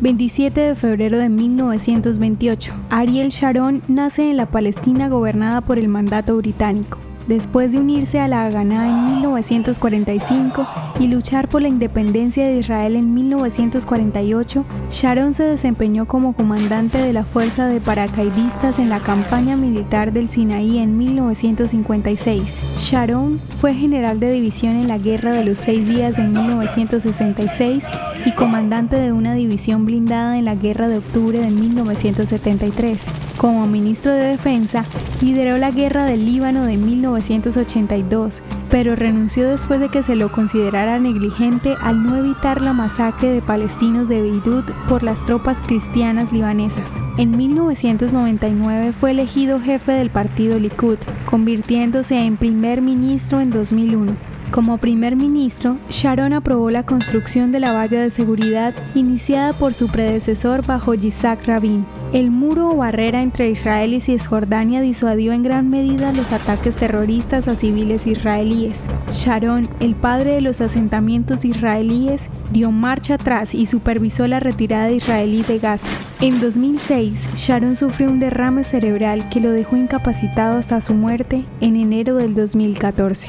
27 de febrero de 1928. Ariel Sharon nace en la Palestina gobernada por el mandato británico después de unirse a la Haganah en 1945 y luchar por la independencia de Israel en 1948, Sharon se desempeñó como comandante de la Fuerza de Paracaidistas en la campaña militar del Sinaí en 1956. Sharon fue general de división en la Guerra de los Seis Días en 1966 y comandante de una división blindada en la Guerra de Octubre de 1973. Como ministro de Defensa, lideró la Guerra del Líbano de 1982, pero renunció después de que se lo considerara negligente al no evitar la masacre de palestinos de Beirut por las tropas cristianas libanesas. En 1999 fue elegido jefe del partido Likud, convirtiéndose en primer ministro en 2001. Como primer ministro, Sharon aprobó la construcción de la valla de seguridad iniciada por su predecesor bajo Yitzhak Rabin. El muro o barrera entre Israel y Cisjordania disuadió en gran medida los ataques terroristas a civiles israelíes. Sharon, el padre de los asentamientos israelíes, dio marcha atrás y supervisó la retirada israelí de Gaza. En 2006, Sharon sufrió un derrame cerebral que lo dejó incapacitado hasta su muerte en enero del 2014.